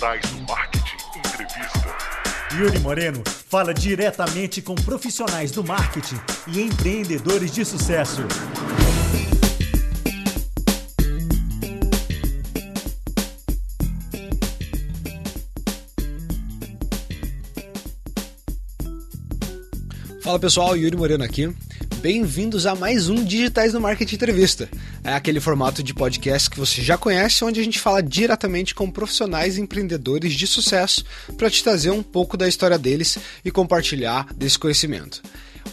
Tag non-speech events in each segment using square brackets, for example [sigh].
Digitais do Marketing Entrevista. Yuri Moreno fala diretamente com profissionais do marketing e empreendedores de sucesso. Fala pessoal, Yuri Moreno aqui. Bem-vindos a mais um Digitais no Marketing Entrevista. É aquele formato de podcast que você já conhece, onde a gente fala diretamente com profissionais empreendedores de sucesso para te trazer um pouco da história deles e compartilhar desse conhecimento.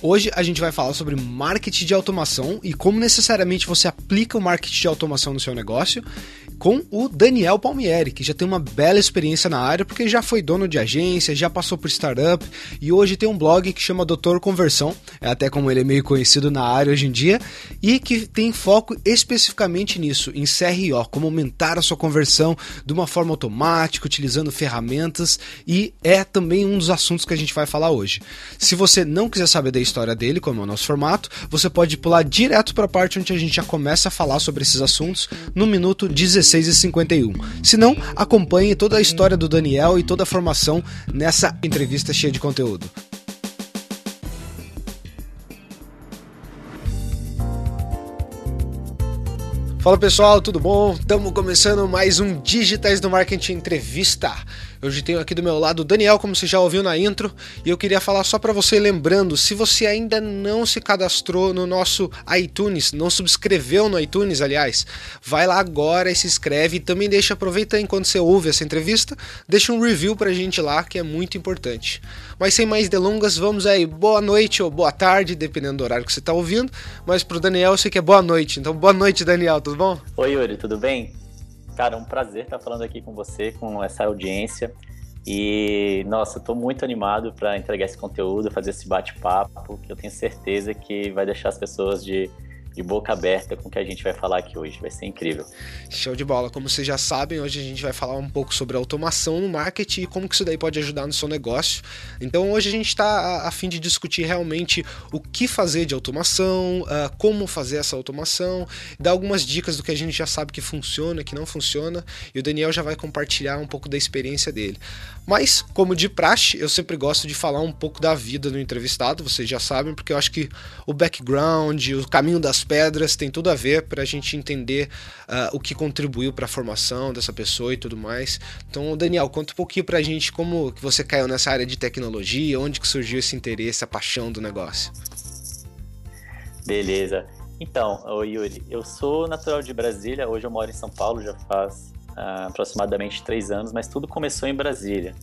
Hoje a gente vai falar sobre marketing de automação e como necessariamente você aplica o marketing de automação no seu negócio com o Daniel Palmieri, que já tem uma bela experiência na área, porque já foi dono de agência, já passou por startup e hoje tem um blog que chama Doutor Conversão, é até como ele é meio conhecido na área hoje em dia, e que tem foco especificamente nisso, em CRO, como aumentar a sua conversão de uma forma automática, utilizando ferramentas, e é também um dos assuntos que a gente vai falar hoje. Se você não quiser saber da história dele, como é o nosso formato, você pode pular direto para a parte onde a gente já começa a falar sobre esses assuntos no minuto 16 16 e 51. Se não, acompanhe toda a história do Daniel e toda a formação nessa entrevista cheia de conteúdo. Fala pessoal, tudo bom? Estamos começando mais um Digitais do Marketing Entrevista. Hoje tenho aqui do meu lado o Daniel, como você já ouviu na intro, e eu queria falar só para você lembrando, se você ainda não se cadastrou no nosso iTunes, não subscreveu no iTunes, aliás, vai lá agora e se inscreve e também deixa aproveita enquanto você ouve essa entrevista, deixa um review pra gente lá, que é muito importante. Mas sem mais delongas, vamos aí. Boa noite ou boa tarde, dependendo do horário que você está ouvindo, mas pro Daniel eu sei que é boa noite. Então, boa noite, Daniel, tudo bom? Oi, Yuri, tudo bem? Cara, é um prazer estar falando aqui com você, com essa audiência. E, nossa, estou muito animado para entregar esse conteúdo, fazer esse bate-papo, que eu tenho certeza que vai deixar as pessoas de de boca aberta com o que a gente vai falar aqui hoje. Vai ser incrível. Show de bola. Como vocês já sabem, hoje a gente vai falar um pouco sobre automação no marketing e como que isso daí pode ajudar no seu negócio. Então hoje a gente está a, fim de discutir realmente o que fazer de automação, uh, como fazer essa automação, dar algumas dicas do que a gente já sabe que funciona, que não funciona, e o Daniel já vai compartilhar um pouco da experiência dele. Mas, como de praxe, eu sempre gosto de falar um pouco da vida do entrevistado, vocês já sabem, porque eu acho que o background, o caminho das pedras tem tudo a ver para a gente entender uh, o que contribuiu para a formação dessa pessoa e tudo mais. Então, Daniel, conta um pouquinho para a gente como que você caiu nessa área de tecnologia, onde que surgiu esse interesse, a paixão do negócio. Beleza. Então, Yuri, eu sou natural de Brasília, hoje eu moro em São Paulo, já faz aproximadamente três anos, mas tudo começou em Brasília.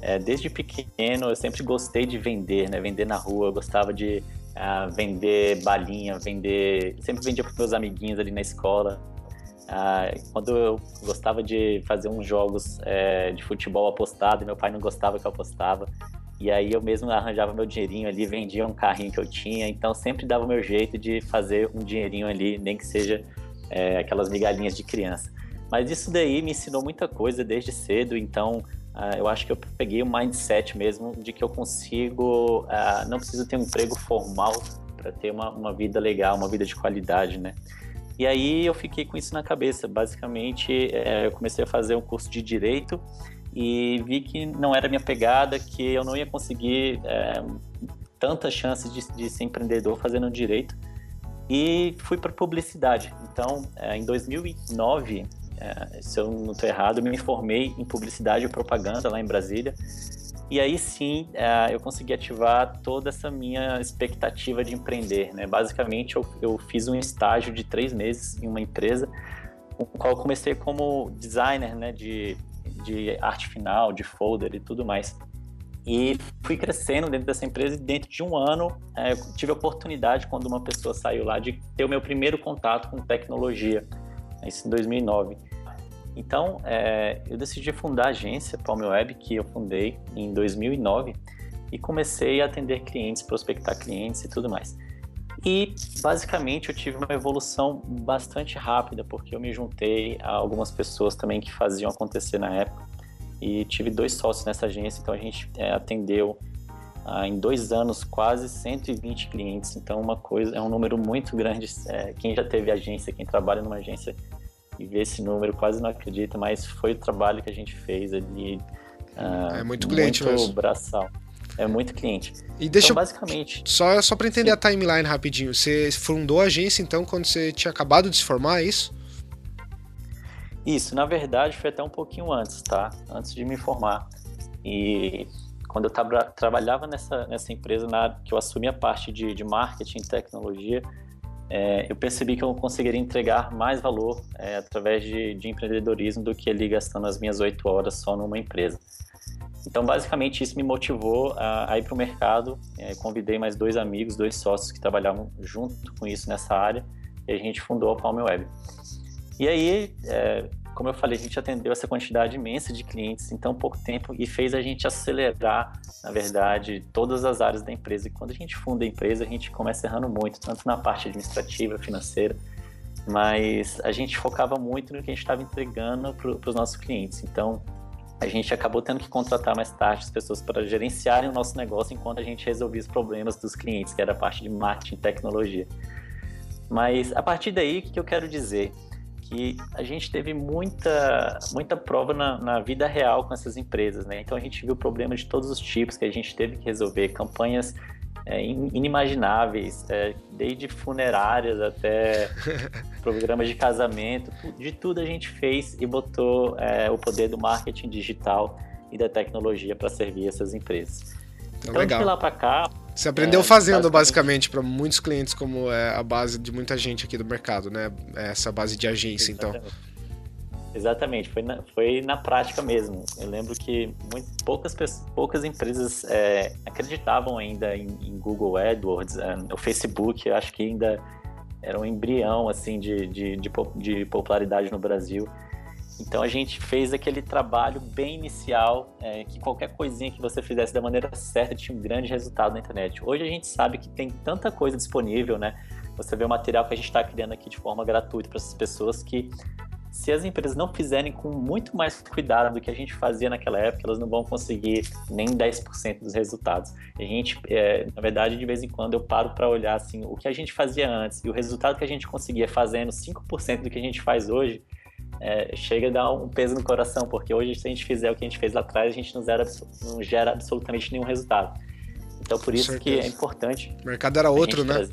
É, desde pequeno eu sempre gostei de vender, né? Vender na rua, eu gostava de uh, vender balinha, vender. Sempre vendia para meus amiguinhos ali na escola. Uh, quando eu gostava de fazer uns jogos é, de futebol apostado meu pai não gostava que eu apostava. E aí eu mesmo arranjava meu dinheirinho ali, vendia um carrinho que eu tinha. Então sempre dava o meu jeito de fazer um dinheirinho ali, nem que seja é, aquelas migalhinhas de criança. Mas isso daí me ensinou muita coisa desde cedo. Então Uh, eu acho que eu peguei o mindset mesmo de que eu consigo, uh, não preciso ter um emprego formal para ter uma, uma vida legal, uma vida de qualidade, né? E aí eu fiquei com isso na cabeça. Basicamente, é, eu comecei a fazer um curso de direito e vi que não era minha pegada, que eu não ia conseguir é, tantas chances de, de, ser empreendedor fazendo direito. E fui para publicidade. Então, é, em 2009, é, se eu não estou errado, me formei em publicidade e propaganda lá em Brasília. E aí sim é, eu consegui ativar toda essa minha expectativa de empreender. Né? Basicamente, eu, eu fiz um estágio de três meses em uma empresa, com qual eu comecei como designer né, de, de arte final, de folder e tudo mais. E fui crescendo dentro dessa empresa e dentro de um ano é, eu tive a oportunidade, quando uma pessoa saiu lá, de ter o meu primeiro contato com tecnologia isso em 2009. Então, é, eu decidi fundar a agência Palm Web, que eu fundei em 2009, e comecei a atender clientes, prospectar clientes e tudo mais. E, basicamente, eu tive uma evolução bastante rápida, porque eu me juntei a algumas pessoas também que faziam acontecer na época, e tive dois sócios nessa agência, então a gente é, atendeu ah, em dois anos quase 120 clientes, então uma coisa é um número muito grande. É, quem já teve agência, quem trabalha numa agência e ver esse número, quase não acredito, mas foi o trabalho que a gente fez ali. Uh, é muito cliente muito mesmo. braçal. É muito cliente. E deixa então, basicamente. Só, só para entender sim. a timeline rapidinho. Você fundou a agência então quando você tinha acabado de se formar, é isso? Isso, na verdade foi até um pouquinho antes, tá? Antes de me formar. E quando eu tra trabalhava nessa, nessa empresa, na, que eu assumi a parte de, de marketing e tecnologia, é, eu percebi que eu conseguiria entregar mais valor é, através de, de, empreendedorismo do que ali gastando as minhas oito horas só numa empresa. Então, basicamente, isso me motivou a, a ir para o mercado. É, convidei mais dois amigos, dois sócios que trabalhavam junto com isso nessa área, e a gente fundou a Palm Web. E aí, é, como eu falei, a gente atendeu essa quantidade imensa de clientes em tão pouco tempo e fez a gente acelerar, na verdade, todas as áreas da empresa. E quando a gente funda a empresa, a gente começa errando muito, tanto na parte administrativa, financeira, mas a gente focava muito no que a gente estava entregando para os nossos clientes. Então, a gente acabou tendo que contratar mais tarde as pessoas para gerenciarem o nosso negócio enquanto a gente resolvia os problemas dos clientes, que era a parte de marketing e tecnologia. Mas a partir daí, o que eu quero dizer? Que a gente teve muita, muita prova na, na, vida real com essas empresas, né? Então a gente viu problemas de todos os tipos que a gente teve que resolver, campanhas é, inimagináveis, é, desde funerárias até [laughs] programas de casamento, de tudo a gente fez e botou é, o poder do marketing digital e da tecnologia para servir essas empresas. Então, então legal. de lá para cá, você aprendeu é, fazendo, basicamente, para muitos clientes, como é a base de muita gente aqui do mercado, né? Essa base de agência, então. Exatamente. então. Exatamente, foi na, foi na prática mesmo. Eu lembro que muito, poucas, poucas empresas é, acreditavam ainda em, em, Google AdWords, é, o Facebook, eu acho que ainda era um embrião assim de, de, de, de popularidade no Brasil. Então a gente fez aquele trabalho bem inicial, é, que qualquer coisinha que você fizesse da maneira certa tinha um grande resultado na internet. Hoje a gente sabe que tem tanta coisa disponível, né? Você vê o material que a gente está criando aqui de forma gratuita para essas pessoas que se as empresas não fizerem com muito mais cuidado do que a gente fazia naquela época, elas não vão conseguir nem 10% dos resultados. A gente, é, na verdade, de vez em quando eu paro para olhar assim, o que a gente fazia antes e o resultado que a gente conseguia fazendo 5% do que a gente faz hoje, é, chega a dar um peso no coração, porque hoje, se a gente fizer o que a gente fez lá atrás, a gente não, zera, não gera absolutamente nenhum resultado. Então, por isso que é importante. O mercado era outro, né?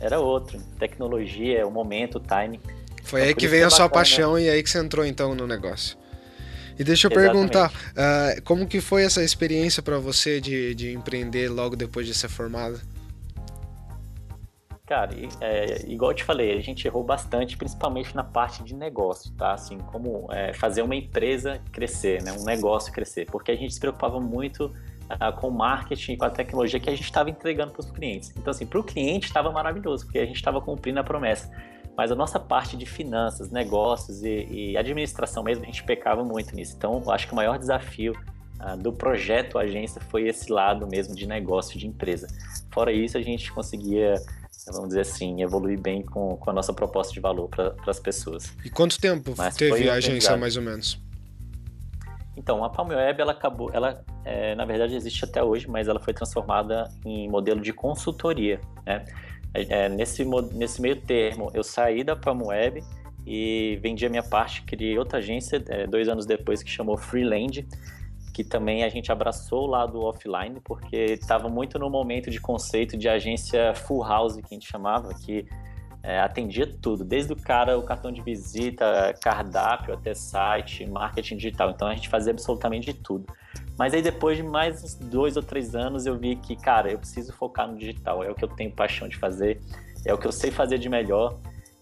Era outro. Tecnologia, o momento, o timing. Foi então, aí que veio que é a sua bacana, paixão e aí que você entrou então no negócio. E deixa eu Exatamente. perguntar, uh, como que foi essa experiência para você de, de empreender logo depois de ser formado? Cara, é, igual eu te falei, a gente errou bastante, principalmente na parte de negócio, tá? Assim, como é, fazer uma empresa crescer, né? Um negócio crescer. Porque a gente se preocupava muito uh, com o marketing, com a tecnologia que a gente estava entregando para os clientes. Então, assim, para o cliente estava maravilhoso, porque a gente estava cumprindo a promessa. Mas a nossa parte de finanças, negócios e, e administração mesmo, a gente pecava muito nisso. Então, eu acho que o maior desafio uh, do projeto agência foi esse lado mesmo de negócio, de empresa. Fora isso, a gente conseguia vamos dizer assim, evoluir bem com, com a nossa proposta de valor para as pessoas. E quanto tempo Mas teve a agência, mais ou menos? Então, a Palm Web, ela acabou, ela, é, na verdade, existe até hoje, mas ela foi transformada em modelo de consultoria, né? É, nesse, nesse meio termo, eu saí da Palm Web e vendi a minha parte, criei outra agência, é, dois anos depois, que chamou Freeland, que também a gente abraçou o lado offline, porque estava muito no momento de conceito de agência full house, que a gente chamava, que é, atendia tudo, desde o cara, o cartão de visita, cardápio, até site, marketing digital. Então a gente fazia absolutamente de tudo. Mas aí depois de mais dois ou três anos eu vi que, cara, eu preciso focar no digital, é o que eu tenho paixão de fazer, é o que eu sei fazer de melhor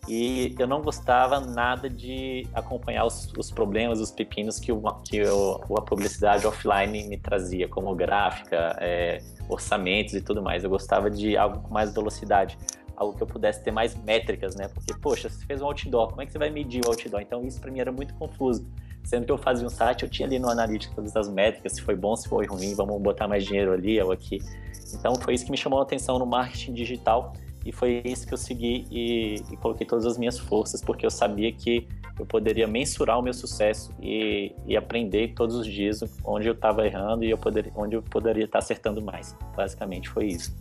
e eu não gostava nada de acompanhar os, os problemas, os pepinos que, o, que o, a publicidade offline me trazia, como gráfica, é, orçamentos e tudo mais. Eu gostava de algo com mais velocidade, algo que eu pudesse ter mais métricas, né? Porque, poxa, você fez um outdoor, como é que você vai medir o outdoor? Então, isso para mim era muito confuso. Sendo que eu fazia um site, eu tinha ali no Analytics todas as métricas, se foi bom, se foi ruim, vamos botar mais dinheiro ali ou aqui. Então, foi isso que me chamou a atenção no marketing digital e foi isso que eu segui e, e, coloquei todas as minhas forças, porque eu sabia que eu poderia mensurar o meu sucesso e, e aprender todos os dias onde eu estava errando e eu poderia, onde eu poderia estar acertando mais. Basicamente foi isso.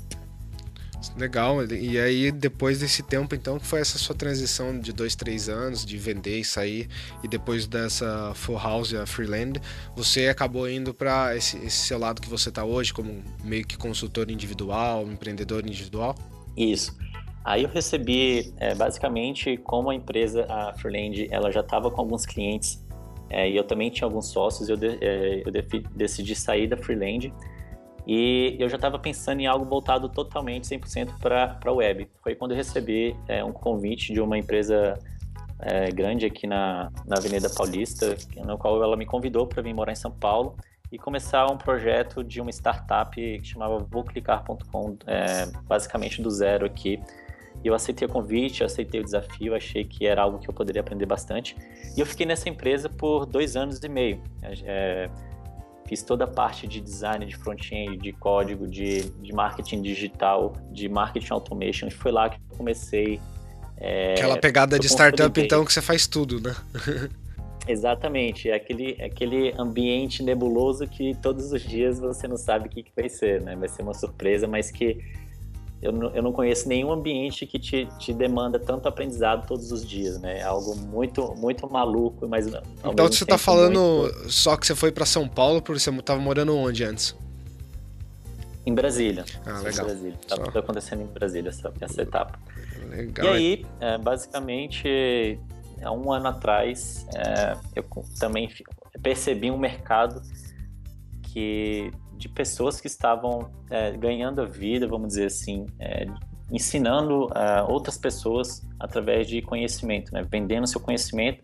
Legal. E aí, depois desse tempo, então, que foi essa sua transição de dois, três anos, de vender e sair, e depois dessa Full House, a Freeland, você acabou indo para esse, esse seu lado que você está hoje, como meio que consultor individual, empreendedor individual? Isso. Aí eu recebi, é, basicamente, como a empresa, a Freeland, ela já estava com alguns clientes, é, e eu também tinha alguns sócios, eu, de, é, eu decidi sair da Freeland, e eu já estava pensando em algo voltado totalmente 100% para a web. Foi quando eu recebi é, um convite de uma empresa grande aqui na, na Avenida Paulista, no qual ela me convidou para vir morar em São Paulo e começar um projeto de uma startup que chamava VouClicar.com, é, basicamente do zero aqui. E eu aceitei o convite, aceitei o desafio, achei que era algo que eu poderia aprender bastante. E eu fiquei nessa empresa por dois anos e meio. É, Fiz toda a parte de design, de front-end, de código, de, de marketing digital, de marketing automation. E foi lá que eu comecei. É, Aquela pegada de startup, então, que você faz tudo, né? [laughs] Exatamente, é aquele, é aquele ambiente nebuloso que todos os dias você não sabe o que, que vai ser, né? Vai ser uma surpresa, mas que eu não, eu não conheço nenhum ambiente que te, te demanda tanto aprendizado todos os dias, né? É algo muito, muito maluco, mas. Então você está falando muito... só que você foi para São Paulo, porque você estava morando onde antes? Em Brasília. Ah, legal. Brasília. Tá tudo acontecendo em Brasília essa, essa etapa. Legal. E aí, é, basicamente, há um ano atrás, é, eu também percebi um mercado que de pessoas que estavam é, ganhando a vida, vamos dizer assim, é, ensinando uh, outras pessoas através de conhecimento, né? vendendo seu conhecimento,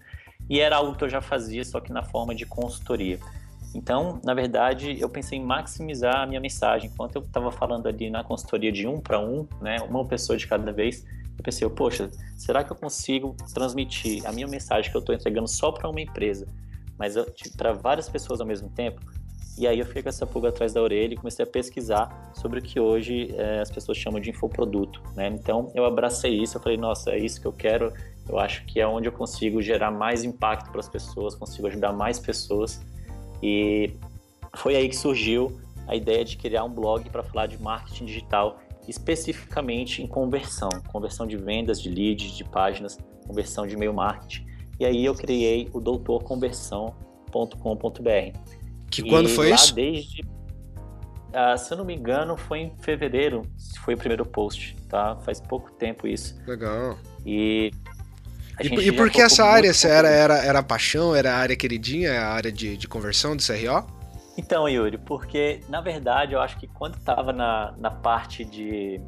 e era algo que eu já fazia, só que na forma de consultoria. Então, na verdade, eu pensei em maximizar a minha mensagem. Enquanto eu estava falando ali na consultoria de um para um, né, uma pessoa de cada vez, eu pensei, poxa, será que eu consigo transmitir a minha mensagem que eu estou entregando só para uma empresa, mas para várias pessoas ao mesmo tempo? E aí eu fiquei com essa pulga atrás da orelha e comecei a pesquisar sobre o que hoje é, as pessoas chamam de infoproduto, né? Então eu abracei isso, eu falei, nossa, é isso que eu quero, eu acho que é onde eu consigo gerar mais impacto para as pessoas, consigo ajudar mais pessoas. E foi aí que surgiu a ideia de criar um blog para falar de marketing digital, especificamente em conversão, conversão de vendas, de leads, de páginas, conversão de e-mail marketing. E aí eu criei o doutorconversão.com.br que e quando foi isso? Desde, uh, se eu não me engano, foi em fevereiro, foi o primeiro post, tá? Faz pouco tempo isso. Legal. E e, e por que essa área? Era, era, era paixão? Era a área queridinha? A área de, de conversão do CRO? Então, Yuri, porque na verdade eu acho que quando estava na, na parte de,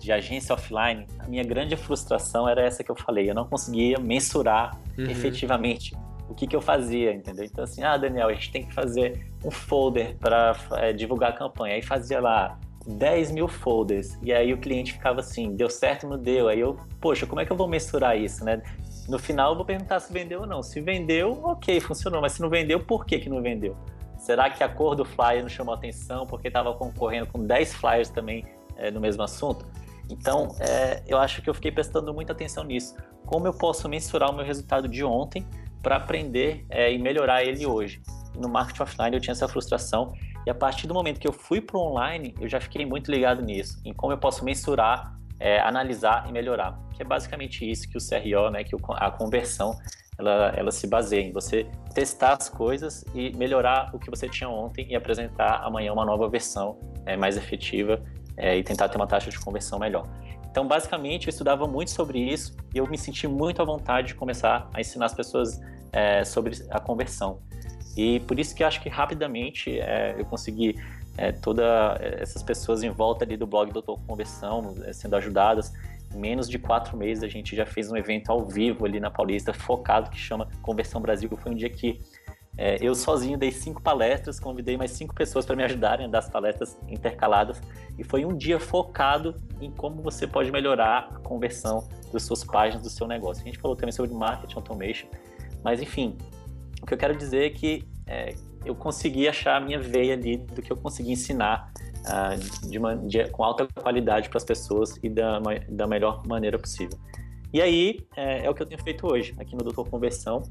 de agência offline, a minha grande frustração era essa que eu falei. Eu não conseguia mensurar uhum. efetivamente o que, que eu fazia, entendeu? Então, assim, ah, Daniel, a gente tem que fazer um folder para é, divulgar a campanha. Aí fazia lá 10 mil folders. E aí o cliente ficava assim, deu certo, não deu. Aí eu, poxa, como é que eu vou mensurar isso, né? No final eu vou perguntar se vendeu ou não. Se vendeu, ok, funcionou. Mas se não vendeu, por que, que não vendeu? Será que a cor do flyer não chamou atenção porque estava concorrendo com 10 flyers também é, no mesmo assunto? Então, é, eu acho que eu fiquei prestando muita atenção nisso. Como eu posso mensurar o meu resultado de ontem para aprender é, e melhorar ele hoje. No marketing offline eu tinha essa frustração e a partir do momento que eu fui para o online, eu já fiquei muito ligado nisso, em como eu posso mensurar, é, analisar e melhorar. Que é basicamente isso que o CRO, né, que a conversão, ela, ela se baseia em você testar as coisas e melhorar o que você tinha ontem e apresentar amanhã uma nova versão é, mais efetiva é, e tentar ter uma taxa de conversão melhor. Então, basicamente, eu estudava muito sobre isso e eu me senti muito à vontade de começar a ensinar as pessoas é, sobre a conversão. E por isso que acho que rapidamente é, eu consegui é, todas essas pessoas em volta ali do blog Doutor Conversão é, sendo ajudadas. Menos de quatro meses a gente já fez um evento ao vivo ali na Paulista, focado, que chama Conversão Brasil. Foi um dia que é, eu sozinho dei cinco palestras, convidei mais cinco pessoas para me ajudarem a dar as palestras intercaladas e foi um dia focado em como você pode melhorar a conversão das suas páginas do seu negócio. A gente falou também sobre marketing automation, mas enfim, o que eu quero dizer é que é, eu consegui achar a minha veia ali do que eu consegui ensinar uh, de uma, de, com alta qualidade para as pessoas e da, da melhor maneira possível. E aí é, é o que eu tenho feito hoje aqui no Doutor Conversão.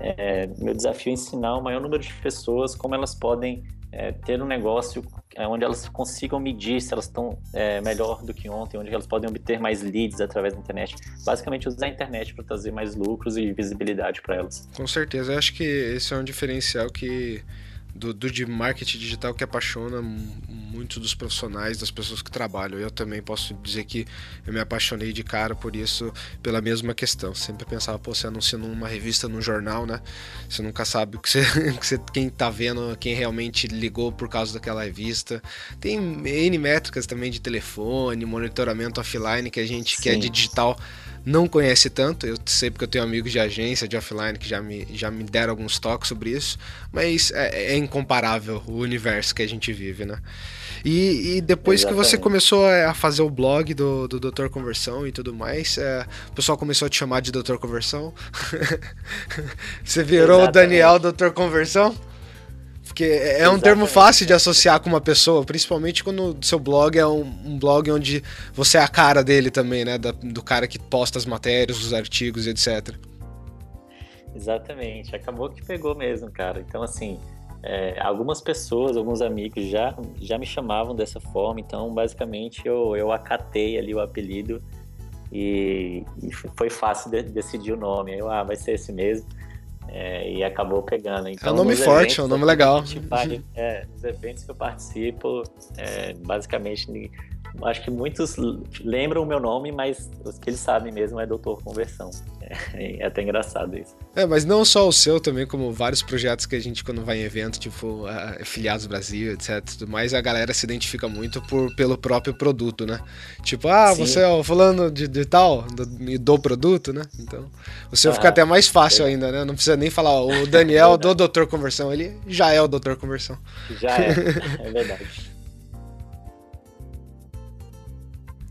É, meu desafio é ensinar o maior número de pessoas como elas podem é, ter um negócio é, onde elas consigam medir se elas estão é, melhor do que ontem, onde elas podem obter mais leads através da internet. Basicamente, usar a internet para trazer mais lucros e visibilidade para elas. Com certeza, eu acho que esse é um diferencial que do, do de marketing digital que apaixona muito dos profissionais, das pessoas que trabalham. Eu também posso dizer que eu me apaixonei de cara por isso, pela mesma questão. Sempre pensava, pô, você anuncia numa revista, num jornal, né? Você nunca sabe o que você, [laughs] que você, quem tá vendo, quem realmente ligou por causa daquela revista. Tem N métricas também de telefone, monitoramento offline que a gente Sim. que é de digital não conhece tanto. Eu sei porque eu tenho amigos de agência, de offline, que já me, já me deram alguns toques sobre isso, mas é, é incomparável o universo que a gente vive, né? E, e depois Exatamente. que você começou a fazer o blog do, do Doutor Conversão e tudo mais, é, o pessoal começou a te chamar de Doutor Conversão. [laughs] você virou Exatamente. o Daniel Doutor Conversão? Porque é Exatamente. um termo fácil de associar com uma pessoa, principalmente quando o seu blog é um, um, blog onde você é a cara dele também, né? Da, do cara que posta as matérias, os artigos, etc. Exatamente, acabou que pegou mesmo, cara. Então, assim, é, algumas pessoas, alguns amigos já, já me chamavam dessa forma, então, basicamente, eu, eu acatei ali o apelido e, e foi fácil de, decidir o nome. Eu, ah, vai ser esse mesmo. É, e acabou pegando. Então, é um nome forte, é um nome legal. Vai, é, nos eventos que eu participo, é, basicamente acho que muitos lembram o meu nome, mas os que eles sabem mesmo é Doutor Conversão. É, é, até engraçado isso. É, mas não só o seu também, como vários projetos que a gente, quando vai em evento, tipo Filiados Brasil, etc, tudo mais, a galera se identifica muito por, pelo próprio produto, né? Tipo, ah, Sim. você é o fulano de, de tal, do, do produto, né? Então, o seu ah, fica até mais fácil é. ainda, né? Não precisa nem falar, ó, o Daniel [laughs] do Doutor Conversão, ele já é o Doutor Conversão. Já é, [laughs] é verdade.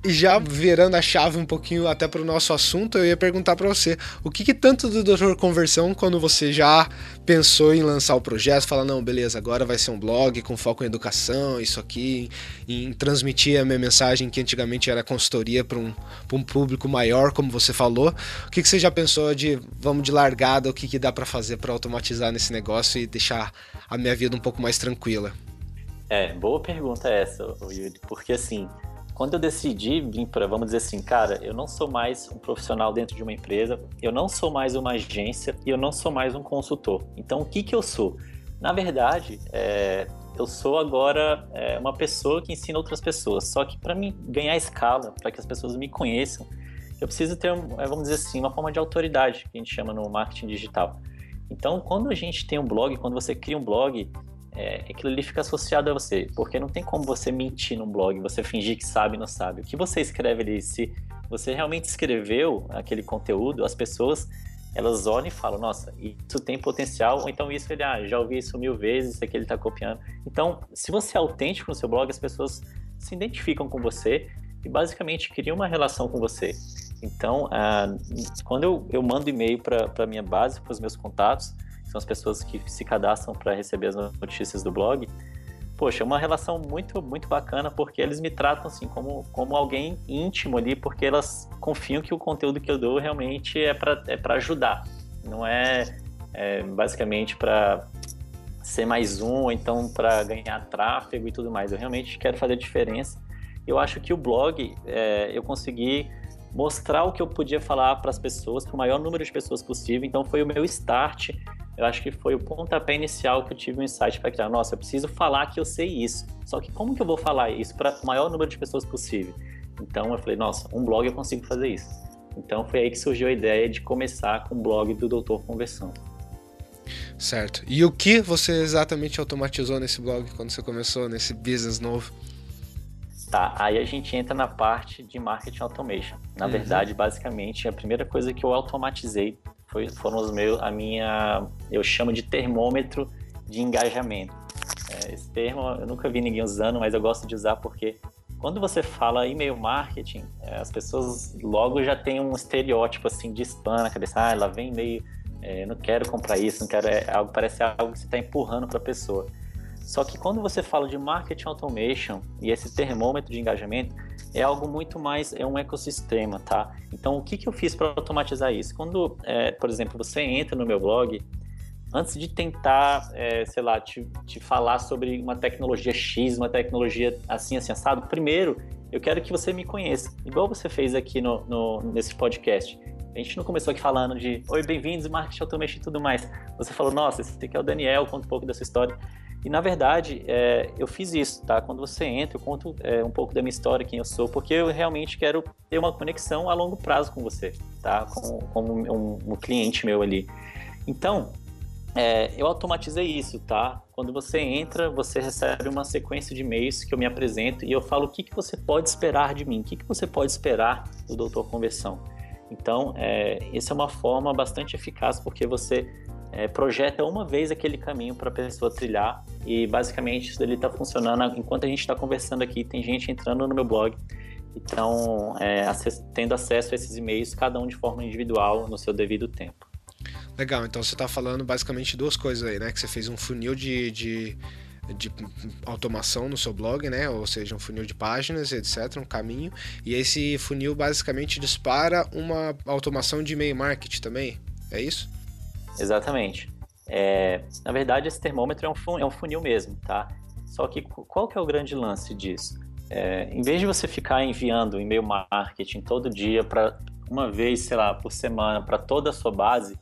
Já virando a chave um pouquinho até para o nosso assunto, eu ia perguntar para você, o que, que, tanto do Doutor Conversão, quando você já pensou em lançar o projeto, falar, não, beleza, agora vai ser um blog com foco em educação, isso aqui, em transmitir a minha mensagem que antigamente era consultoria para um, um público maior, como você falou, o que, que você já pensou de, vamos de largada, o que, que dá para fazer para automatizar nesse negócio e deixar a minha vida um pouco mais tranquila? É, boa pergunta essa, Yuri, porque assim, quando eu decidi vir para, vamos dizer assim, cara, eu não sou mais um profissional dentro de uma empresa, eu não sou mais uma agência e eu não sou mais um consultor. Então, o que que eu sou? Na verdade, é, eu sou agora é, uma pessoa que ensina outras pessoas. Só que para mim ganhar escala, para que as pessoas me conheçam, eu preciso ter, é, vamos dizer assim, uma forma de autoridade, que a gente chama no marketing digital. Então, quando a gente tem um blog, quando você cria um blog, é, aquilo ali fica associado a você, porque não tem como você mentir num blog, você fingir que sabe e não sabe. O que você escreve ali, se você realmente escreveu aquele conteúdo, as pessoas elas olham e falam, nossa, isso tem potencial, ou então isso ele, ah, já ouvi isso mil vezes, isso aqui ele está copiando. Então, se você é autêntico no seu blog, as pessoas se identificam com você e basicamente criam uma relação com você. Então, ah, quando eu, eu mando e-mail para a minha base, para os meus contatos, são as pessoas que se cadastram para receber as notícias do blog. Poxa, é uma relação muito, muito bacana, porque eles me tratam assim como, como alguém íntimo ali, porque elas confiam que o conteúdo que eu dou realmente é para é ajudar. Não é, é basicamente para ser mais um, ou então para ganhar tráfego e tudo mais. Eu realmente quero fazer diferença. Eu acho que o blog, é, eu consegui mostrar o que eu podia falar para as pessoas, para o maior número de pessoas possível. Então foi o meu start eu acho que foi o pontapé inicial que eu tive um insight para criar. Nossa, eu preciso falar que eu sei isso. Só que como que eu vou falar isso para o maior número de pessoas possível? Então eu falei, nossa, um blog eu consigo fazer isso. Então foi aí que surgiu a ideia de começar com o blog do Doutor Conversão. Certo. E o que você exatamente automatizou nesse blog quando você começou nesse business novo? Tá, aí a gente entra na parte de marketing automation. Na uhum. verdade, basicamente, a primeira coisa que eu automatizei foi, foram os meus, a minha, eu chamo de termômetro de engajamento. É, esse termo eu nunca vi ninguém usando, mas eu gosto de usar porque quando você fala e-mail marketing, é, as pessoas logo já têm um estereótipo assim de spam na cabeça. Ah, ela vem e-mail, é, não quero comprar isso, não quero. É, algo parece algo que você está empurrando para a pessoa. Só que quando você fala de marketing automation e esse termômetro de engajamento, é algo muito mais, é um ecossistema, tá? Então, o que, que eu fiz para automatizar isso? Quando, é, por exemplo, você entra no meu blog, antes de tentar, é, sei lá, te, te falar sobre uma tecnologia X, uma tecnologia assim, assim, assado, primeiro eu quero que você me conheça, igual você fez aqui no, no nesse podcast. A gente não começou aqui falando de Oi, bem-vindos, marketing automation e tudo mais. Você falou, nossa, esse aqui é o Daniel, conta um pouco dessa história. E na verdade, é, eu fiz isso, tá? Quando você entra, eu conto é, um pouco da minha história, quem eu sou, porque eu realmente quero ter uma conexão a longo prazo com você, tá? Como, um, um cliente meu ali. Então, é, eu automatizei isso, tá? Quando você entra, você recebe uma sequência de e-mails que eu me apresento e eu falo o que, que você pode esperar de mim, o que, que você pode esperar do Doutor Conversão. Então, é, essa é uma forma bastante eficaz porque você é, projeta uma vez aquele caminho para a pessoa trilhar e basicamente isso dele está funcionando enquanto a gente está conversando aqui. Tem gente entrando no meu blog, então é, tendo acesso a esses e-mails, cada um de forma individual no seu devido tempo. Legal, então você está falando basicamente duas coisas aí, né? Que você fez um funil de, de, de, automação no seu blog, né? Ou seja, um funil de páginas, etc., um caminho. E esse funil basicamente dispara uma automação de e-mail marketing também, é isso? Exatamente. É, na verdade, esse termômetro é um, funil, é um funil mesmo, tá? Só que qual que é o grande lance disso? É, em vez de você ficar enviando e-mail marketing todo dia para uma vez, sei lá, por semana para toda a sua base,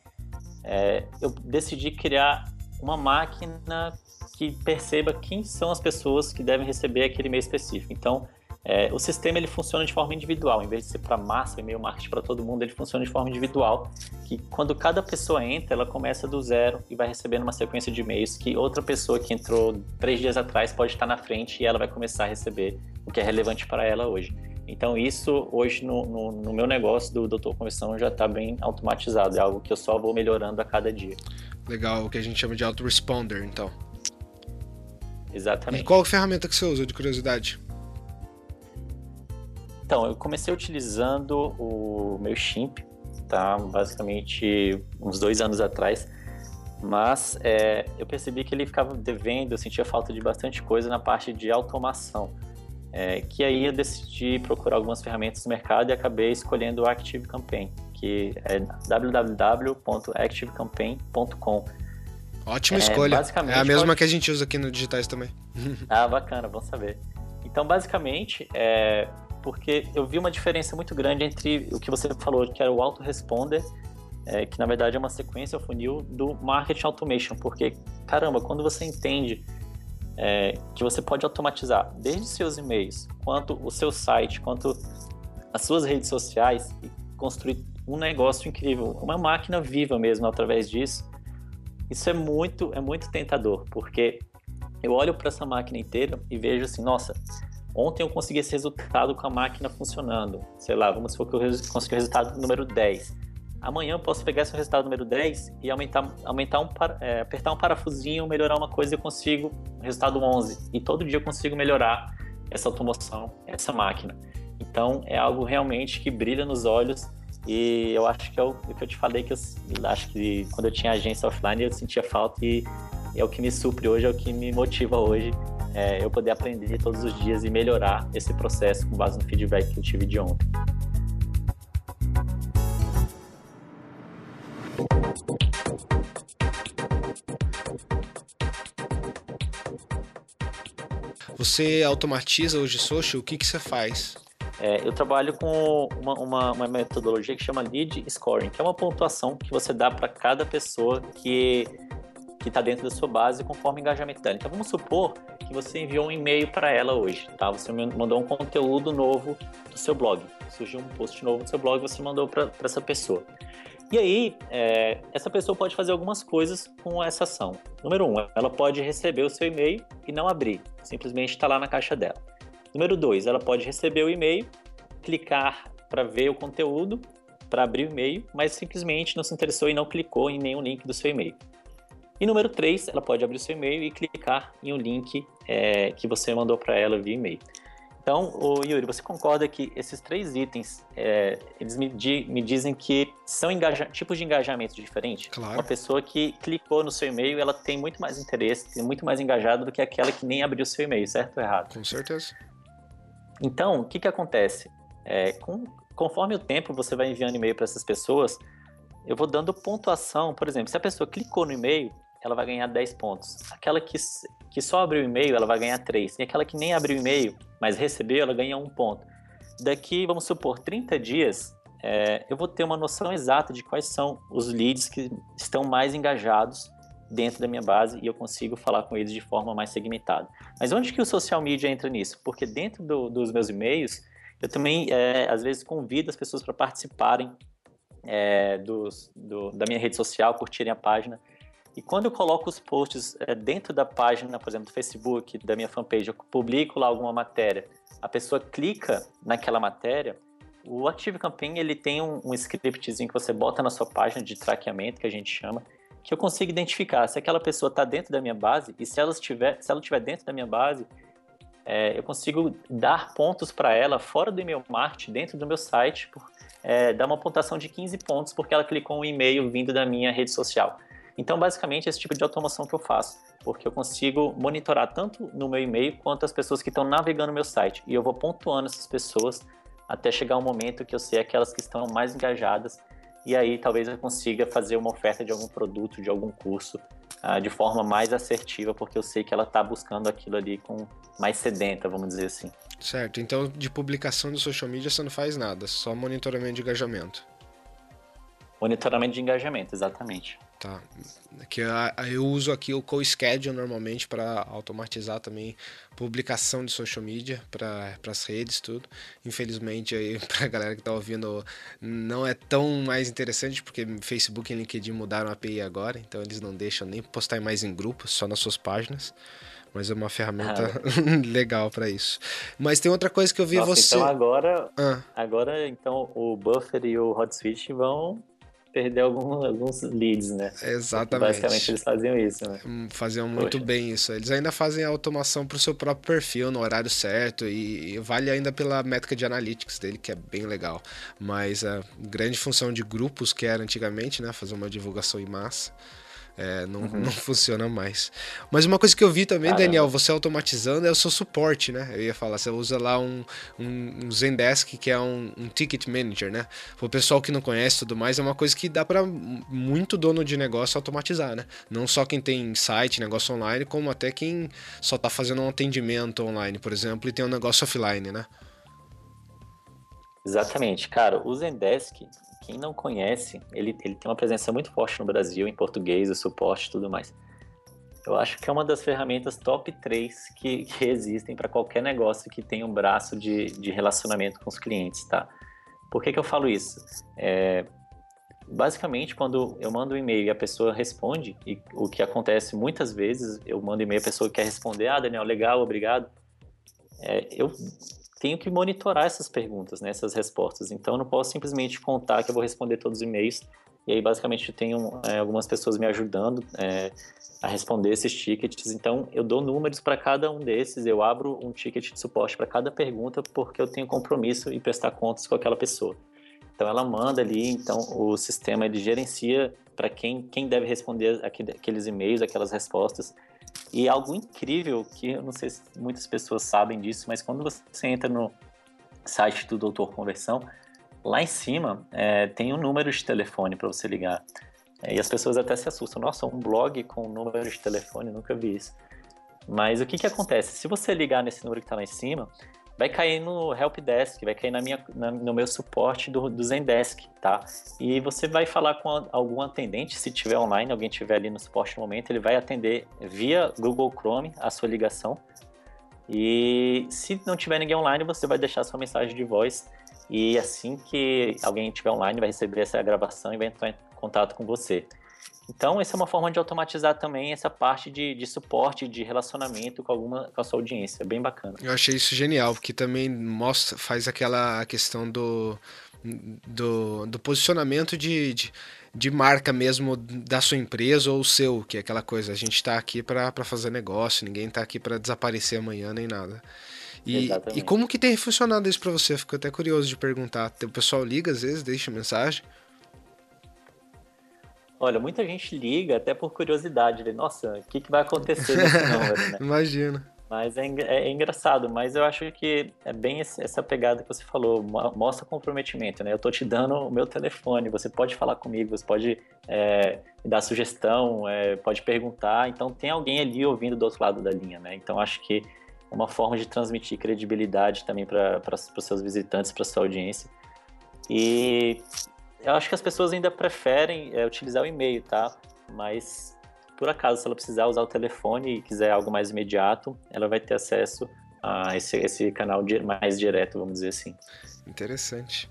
é, eu decidi criar uma máquina que perceba quem são as pessoas que devem receber aquele e-mail específico. Então, é, o sistema ele funciona de forma individual, em vez de ser para massa, e-mail marketing para todo mundo, ele funciona de forma individual. Que quando cada pessoa entra, ela começa do zero e vai recebendo uma sequência de e-mails que outra pessoa que entrou três dias atrás pode estar na frente e ela vai começar a receber o que é relevante para ela hoje. Então isso hoje no, no, no meu negócio do Doutor Conversão já está bem automatizado, é algo que eu só vou melhorando a cada dia. Legal, o que a gente chama de autoresponder, então. Exatamente. E qual ferramenta que você usa de curiosidade? Então, eu comecei utilizando o meu Chimp, tá? Basicamente uns dois anos atrás. Mas é, eu percebi que ele ficava devendo, eu sentia falta de bastante coisa na parte de automação. É, que aí eu decidi procurar algumas ferramentas no mercado e acabei escolhendo o Active Campaign, que é www.activecampaign.com. Ótima é, escolha. É a mesma pode... que a gente usa aqui no Digitais também. ah, bacana, bom saber. Então, basicamente, é, porque eu vi uma diferença muito grande entre o que você falou, que era o autoresponder, é, que na verdade é uma sequência funil do marketing automation, porque caramba, quando você entende é, que você pode automatizar desde seus e-mails, quanto o seu site, quanto as suas redes sociais e construir um negócio incrível, uma máquina viva mesmo através disso, isso é muito é muito tentador, porque eu olho para essa máquina inteira e vejo assim, nossa, Ontem eu consegui esse resultado com a máquina funcionando. Sei lá, vamos supor que eu consegui o resultado número 10. Amanhã eu posso pegar esse resultado número 10 e aumentar, aumentar um, é, apertar um parafusinho, melhorar uma coisa e eu consigo resultado 11. E todo dia eu consigo melhorar essa automação, essa máquina. Então é algo realmente que brilha nos olhos e eu acho que é o, o que eu te falei que eu acho que quando eu tinha agência offline eu sentia falta e é o que me supre hoje, é o que me motiva hoje é, eu poder aprender todos os dias e melhorar esse processo com base no feedback que eu tive de ontem. Você automatiza hoje social? O que, que você faz? É, eu trabalho com uma, uma, uma, metodologia que chama Lead Scoring, que é uma pontuação que você dá para cada pessoa que que está dentro da sua base conforme o engajamento dela. Então vamos supor que você enviou um e-mail para ela hoje, tá? Você mandou um conteúdo novo do seu blog, surgiu um post novo do seu blog, você mandou para essa pessoa. E aí, é, essa pessoa pode fazer algumas coisas com essa ação. Número um, ela pode receber o seu e-mail e não abrir, simplesmente está lá na caixa dela. Número dois, ela pode receber o e-mail, clicar para ver o conteúdo, para abrir o e-mail, mas simplesmente não se interessou e não clicou em nenhum link do seu e-mail. E número 3, ela pode abrir o seu e-mail e clicar em um link é, que você mandou para ela via e-mail. Então, o Yuri, você concorda que esses três itens, é, eles me, di, me, dizem que são tipos de engajamento diferentes? Claro. Uma pessoa que clicou no seu e-mail, ela tem muito mais interesse, tem muito mais engajado do que aquela que nem abriu o seu e-mail, certo ou errado? Com certeza. Então, o que, que acontece? É, com, conforme o tempo você vai enviando e-mail para essas pessoas, eu vou dando pontuação. Por exemplo, se a pessoa clicou no e-mail, ela vai ganhar 10 pontos. Aquela que, que só abriu e-mail, ela vai ganhar 3. E aquela que nem abriu e-mail, mas recebeu, ela ganha 1 ponto. Daqui, vamos supor, 30 dias, é, eu vou ter uma noção exata de quais são os leads que estão mais engajados dentro da minha base e eu consigo falar com eles de forma mais segmentada. Mas onde que o social media entra nisso? Porque dentro do, dos meus e-mails, eu também, é, às vezes, convido as pessoas para participarem é, dos, do, da minha rede social, curtirem a página. E quando eu coloco os posts é, dentro da página, por exemplo, do Facebook, da minha fanpage, eu publico lá alguma matéria, a pessoa clica naquela matéria, o Active Campaign ele tem um, um scriptzinho que você bota na sua página de traqueamento, que a gente chama, que eu consigo identificar se aquela pessoa está dentro da minha base e se ela estiver, se ela estiver dentro da minha base, é, eu consigo dar pontos para ela fora do e-mail marketing, dentro do meu site, por, é, dar uma pontuação de 15 pontos porque ela clicou um e-mail vindo da minha rede social. Então, basicamente, esse tipo de automação que eu faço, porque eu consigo monitorar tanto no meu e-mail quanto as pessoas que estão navegando no meu site. E eu vou pontuando essas pessoas até chegar um momento que eu sei aquelas que estão mais engajadas e aí talvez eu consiga fazer uma oferta de algum produto, de algum curso, uh, de forma mais assertiva, porque eu sei que ela está buscando aquilo ali com mais sedenta, vamos dizer assim. Certo, então de publicação do social media você não faz nada, só monitoramento de engajamento. Monitoramento de engajamento, exatamente. Tá. Que eu uso aqui o CoSchedule normalmente para automatizar também publicação de social media para as redes tudo. Infelizmente aí [laughs] para a galera que está ouvindo não é tão mais interessante porque Facebook e LinkedIn mudaram a API agora, então eles não deixam nem postar mais em grupos, só nas suas páginas. Mas é uma ferramenta ah. [laughs] legal para isso. Mas tem outra coisa que eu vi Nossa, você. Então agora, ah. agora então o Buffer e o HotSuite vão perder algum, alguns leads, né? Exatamente. Basicamente eles faziam isso, né? Hum, faziam muito Poxa. bem isso. Eles ainda fazem a automação para o seu próprio perfil no horário certo e, e, vale ainda pela métrica de analytics dele, que é bem legal. Mas a grande função de grupos que era antigamente, né? Fazer uma divulgação em massa. É, não, uhum. não [laughs] funciona mais. Mas uma coisa que eu vi também, Caramba. Daniel, você automatizando é o seu suporte, né? Eu ia falar, você usa lá um, um, um Zendesk, que é um, um ticket manager, né? O pessoal que não conhece tudo mais, é uma coisa que dá para muito dono de negócio automatizar, né? Não só quem tem site, negócio online, como até quem só está fazendo um atendimento online, por exemplo, e tem um negócio offline, né? Exatamente, cara. O Zendesk, quem não conhece, ele, ele tem uma presença muito forte no Brasil, em português, o suporte e tudo mais. Eu acho que é uma das ferramentas top 3 que, que existem para qualquer negócio que tenha um braço de, de relacionamento com os clientes, tá? Por que, que eu falo isso? É, basicamente, quando eu mando um e-mail e a pessoa responde, e o que acontece muitas vezes, eu mando um e-mail a pessoa quer responder, ah, Daniel, legal, obrigado. É, eu tenho que monitorar essas perguntas, né, essas respostas. Então, eu não posso simplesmente contar que eu vou responder todos os e-mails. E aí, basicamente, eu tenho é, algumas pessoas me ajudando é, a responder esses tickets. Então, eu dou números para cada um desses. Eu abro um ticket de suporte para cada pergunta, porque eu tenho compromisso em prestar contas com aquela pessoa. Então, ela manda ali. Então, o sistema ele gerencia para quem, quem deve responder aqueles e-mails, aquelas respostas. E algo incrível que eu não sei se muitas pessoas sabem disso, mas quando você entra no site do Doutor Conversão, lá em cima é, tem um número de telefone para você ligar. É, e as pessoas até se assustam. Nossa, um blog com um número de telefone, nunca vi isso. Mas o que, que acontece? Se você ligar nesse número que está lá em cima, vai cair no Help Desk, vai cair na minha, na, no meu suporte do, do Zendesk, tá? E você vai falar com algum atendente, se tiver online, alguém tiver ali no suporte no momento, ele vai atender via Google Chrome a sua ligação. E se não tiver ninguém online, você vai deixar sua mensagem de voz e assim que alguém estiver online vai receber essa gravação e vai entrar em contato com você. Então, essa é uma forma de automatizar também essa parte de, de suporte, de relacionamento com, alguma, com a sua audiência. É bem bacana. Eu achei isso genial, porque também mostra, faz aquela questão do, do, do posicionamento de, de, de, marca mesmo da sua empresa ou seu, que é aquela coisa, a gente está aqui para fazer negócio, ninguém está aqui para desaparecer amanhã nem nada. E, e, como que tem funcionado isso para você? Fico até curioso de perguntar. O pessoal liga às vezes, deixa mensagem? Olha, muita gente liga até por curiosidade. Né? Nossa, o que, que vai acontecer nesse [laughs] número, né? Imagina. Mas é, é, engraçado, mas eu acho que é bem essa pegada que você falou, mostra comprometimento, né? Eu tô te dando o meu telefone, você pode falar comigo, você pode é, dar sugestão, é, pode perguntar, então tem alguém ali ouvindo do outro lado da linha, né? Então acho que é uma forma de transmitir credibilidade também para os seus visitantes, para sua audiência. E eu acho que as pessoas ainda preferem é, utilizar o e-mail, tá? Mas por acaso, se ela precisar usar o telefone e quiser algo mais imediato, ela vai ter acesso a esse, esse canal mais direto, vamos dizer assim. Interessante.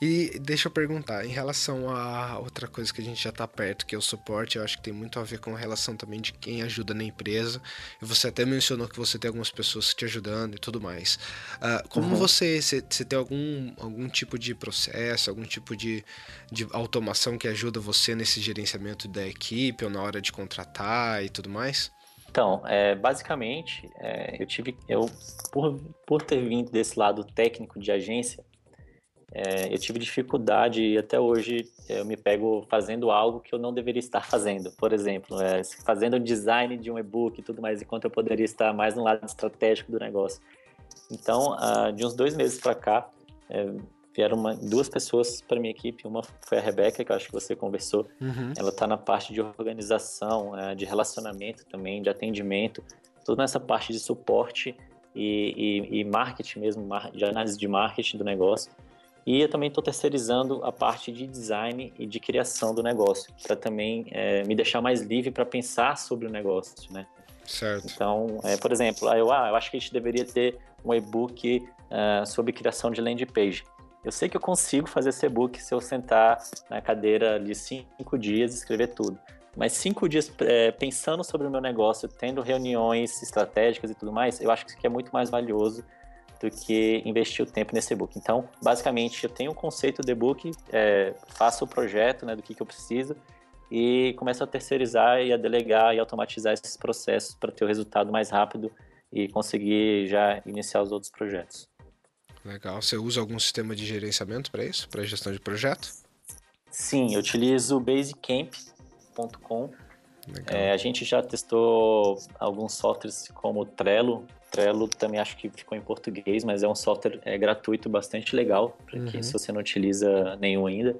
E deixa eu perguntar, em relação a outra coisa que a gente já está perto, que é o suporte, eu acho que tem muito a ver com a relação também de quem ajuda na empresa. E você até mencionou que você tem algumas pessoas te ajudando e tudo mais. Uh, como uhum. você, você, você tem algum, algum tipo de processo, algum tipo de, de automação que ajuda você nesse gerenciamento da equipe ou na hora de contratar e tudo mais? Então, é, basicamente, é, eu tive, eu por, por ter vindo desse lado técnico de agência, é, eu tive dificuldade e até hoje eu me pego fazendo algo que eu não deveria estar fazendo. Por exemplo, é, fazendo o design de um e-book e tudo mais, enquanto eu poderia estar mais no lado estratégico do negócio. Então, ah, de uns dois meses para cá, é, vieram uma, duas pessoas para minha equipe. Uma foi a Rebeca, que eu acho que você conversou. Uhum. Ela está na parte de organização, é, de relacionamento também, de atendimento, tudo nessa parte de suporte e, e, e marketing mesmo, de análise de marketing do negócio. E eu também estou terceirizando a parte de design e de criação do negócio, para também é, me deixar mais livre para pensar sobre o negócio, né? Certo. Então, é, por exemplo, eu, ah, eu acho que a gente deveria ter um e-book uh, sobre criação de landing page. Eu sei que eu consigo fazer esse e-book se eu sentar na cadeira de cinco dias e escrever tudo. Mas cinco dias é, pensando sobre o meu negócio, tendo reuniões estratégicas e tudo mais, eu acho que isso aqui é muito mais valioso do que investir o tempo nesse e-book. Então, basicamente, eu tenho o um conceito do e-book, é, faço o projeto né, do que, que eu preciso e começo a terceirizar e a delegar e automatizar esses processos para ter o resultado mais rápido e conseguir já iniciar os outros projetos. Legal. Você usa algum sistema de gerenciamento para isso, para gestão de projeto? Sim, eu utilizo basecamp.com. É, a gente já testou alguns softwares como Trello, Trello também acho que ficou em português, mas é um software é, gratuito bastante legal, para uhum. quem se você não utiliza nenhum ainda.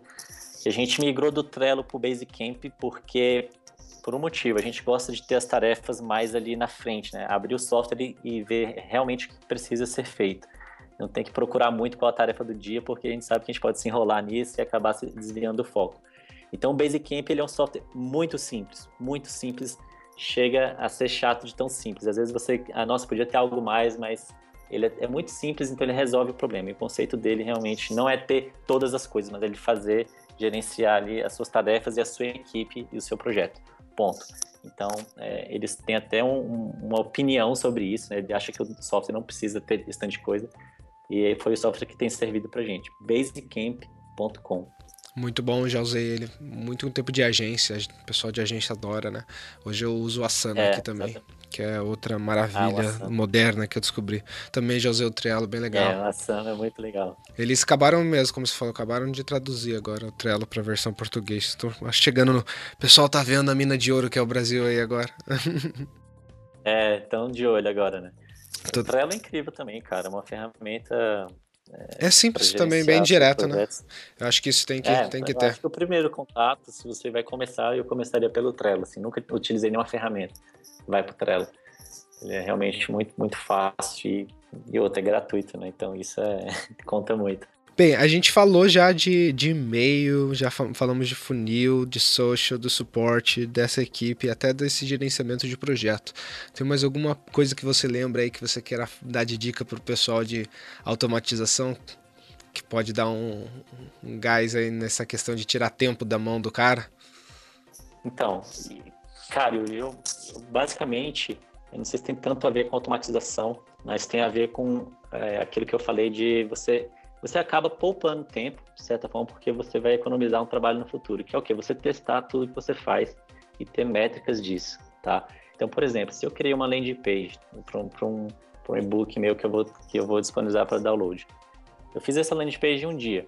E a gente migrou do Trello para o Basecamp porque, por um motivo, a gente gosta de ter as tarefas mais ali na frente, né? Abrir o software e ver realmente o que precisa ser feito. Não tem que procurar muito qual a tarefa do dia, porque a gente sabe que a gente pode se enrolar nisso e acabar se desviando do foco. Então, o Basecamp ele é um software muito simples, muito simples chega a ser chato de tão simples. Às vezes você, ah, nossa, podia ter algo mais, mas ele é, é, muito simples, então ele resolve o problema. E o conceito dele realmente não é ter todas as coisas, mas ele fazer, gerenciar ali as suas tarefas e a sua equipe e o seu projeto. Ponto. Então, é, eles têm até um, uma opinião sobre isso, né? Ele acha que o software não precisa ter de coisa. E foi o software que tem servido pra gente. basecamp.com. Muito bom, já usei ele. Muito tempo de agência, o pessoal de agência adora, né? Hoje eu uso o Asana é, aqui também, que é outra maravilha ah, moderna que eu descobri. Também já usei o Trello, bem legal. É, o Asana é muito legal. Eles acabaram mesmo, como você falou, acabaram de traduzir agora o Trello para a versão português. Estou chegando no... O pessoal tá vendo a mina de ouro que é o Brasil aí agora. [laughs] é, tão de olho agora, né? O Trello é incrível também, cara. É uma ferramenta é, simples também, bem direto, né? Eu acho que isso tem que, é, tem que ter. Acho que o primeiro contato, se você vai começar, eu começaria pelo Trello. Assim, nunca utilizei nenhuma ferramenta. Vai pro Trello. Ele é realmente muito, muito fácil e, e outro é gratuito, né? Então isso é, [laughs] conta muito. Bem, a gente falou já de, de e-mail, já falamos de funil, de social, do suporte, dessa equipe, até desse gerenciamento de projeto. Tem mais alguma coisa que você lembra aí que você queira dar de dica para o pessoal de automatização? Que pode dar um, um gás aí nessa questão de tirar tempo da mão do cara? Então, cara, eu, eu basicamente, eu não sei se tem tanto a ver com automatização, mas tem a ver com é, aquilo que eu falei de você você acaba poupando tempo, de certa forma, porque você vai economizar um trabalho no futuro, que é o quê? Você testar tudo que você faz e ter métricas disso, tá? Então, por exemplo, se eu criei uma landing page para um, um, um e-book meu que eu vou, que eu vou disponibilizar para download, eu fiz essa landing page em um dia.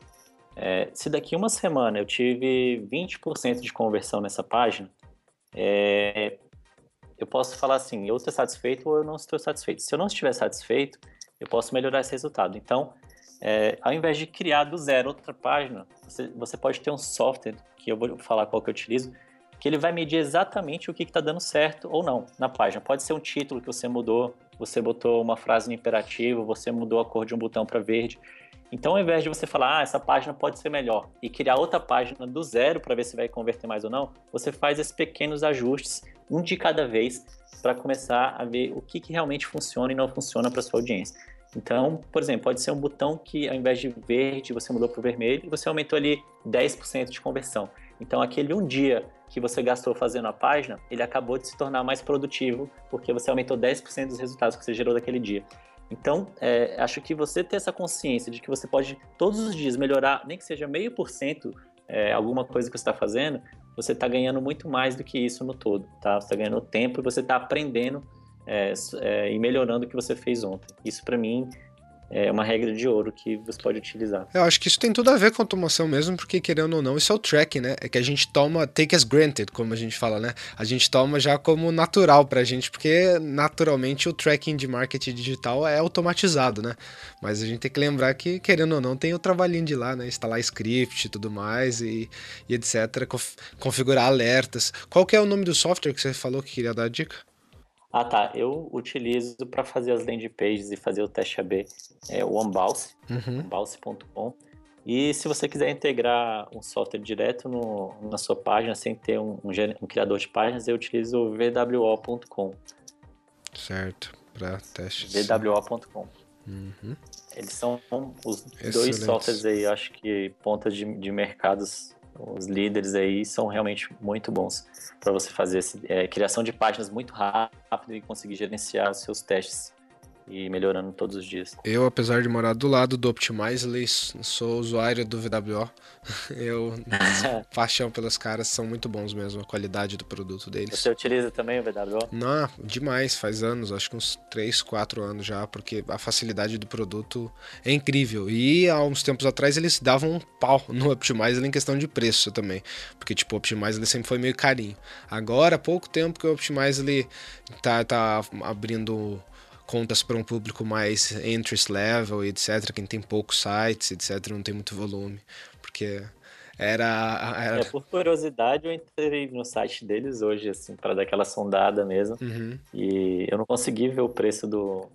É, se daqui uma semana eu tive 20% de conversão nessa página, é, eu posso falar assim, eu estou satisfeito ou eu não estou satisfeito. Se eu não estiver satisfeito, eu posso melhorar esse resultado. Então, é, ao invés de criar do zero outra página, você, você, pode ter um software, que eu vou falar qual que eu utilizo, que ele vai medir exatamente o que está dando certo ou não na página. Pode ser um título que você mudou, você botou uma frase no imperativo, você mudou a cor de um botão para verde. Então, ao invés de você falar, ah, essa página pode ser melhor, e criar outra página do zero para ver se vai converter mais ou não, você faz esses pequenos ajustes, um de cada vez, para começar a ver o que, que realmente funciona e não funciona para sua audiência. Então, por exemplo, pode ser um botão que ao invés de verde você mudou para o vermelho e você aumentou ali 10% de conversão. Então, aquele um dia que você gastou fazendo a página, ele acabou de se tornar mais produtivo porque você aumentou 10% dos resultados que você gerou daquele dia. Então, é, acho que você ter essa consciência de que você pode todos os dias melhorar, nem que seja meio por cento, é, alguma coisa que você está fazendo, você está ganhando muito mais do que isso no todo, tá? Você está ganhando tempo e você está aprendendo é, é, e melhorando o que você fez ontem. Isso para mim é uma regra de ouro que você pode utilizar. Eu acho que isso tem tudo a ver com automação mesmo, porque querendo ou não, isso é o tracking, né? É que a gente toma take as granted, como a gente fala, né? A gente toma já como natural pra gente, porque naturalmente o tracking de marketing digital é automatizado, né? Mas a gente tem que lembrar que, querendo ou não, tem o trabalhinho de lá, né? Instalar script e tudo mais e, e etc. configurar alertas. Qual que é o nome do software que você falou que queria dar dica? Ah, tá. Eu utilizo para fazer as landing pages e fazer o teste AB é o OneBounce, uhum. onebounce.com. E se você quiser integrar um software direto no, na sua página sem ter um, um, um criador de páginas, eu utilizo o VWO.com. Certo, para testes. VWO.com. Uhum. Eles são os Excelente. dois softwares aí, acho que pontas de, de mercados os líderes aí são realmente muito bons para você fazer esse, é, criação de páginas muito rápido e conseguir gerenciar os seus testes e melhorando todos os dias. Eu, apesar de morar do lado do Optimizely, sou usuário do VWO. [laughs] Eu [laughs] paixão pelos caras, são muito bons mesmo, a qualidade do produto deles. Você utiliza também o VWO? Não, demais, faz anos, acho que uns 3, 4 anos já, porque a facilidade do produto é incrível. E há uns tempos atrás eles davam um pau [laughs] no Optimizely em questão de preço também, porque tipo, o Optimizely sempre foi meio carinho. Agora, há pouco tempo que o Optimizely tá, tá abrindo contas para um público mais interest level, etc. Quem tem poucos sites, etc. Não tem muito volume. Porque era, era... É, por curiosidade, eu entrei no site deles hoje, assim, para dar aquela sondada mesmo. Uhum. E eu não consegui ver o preço do,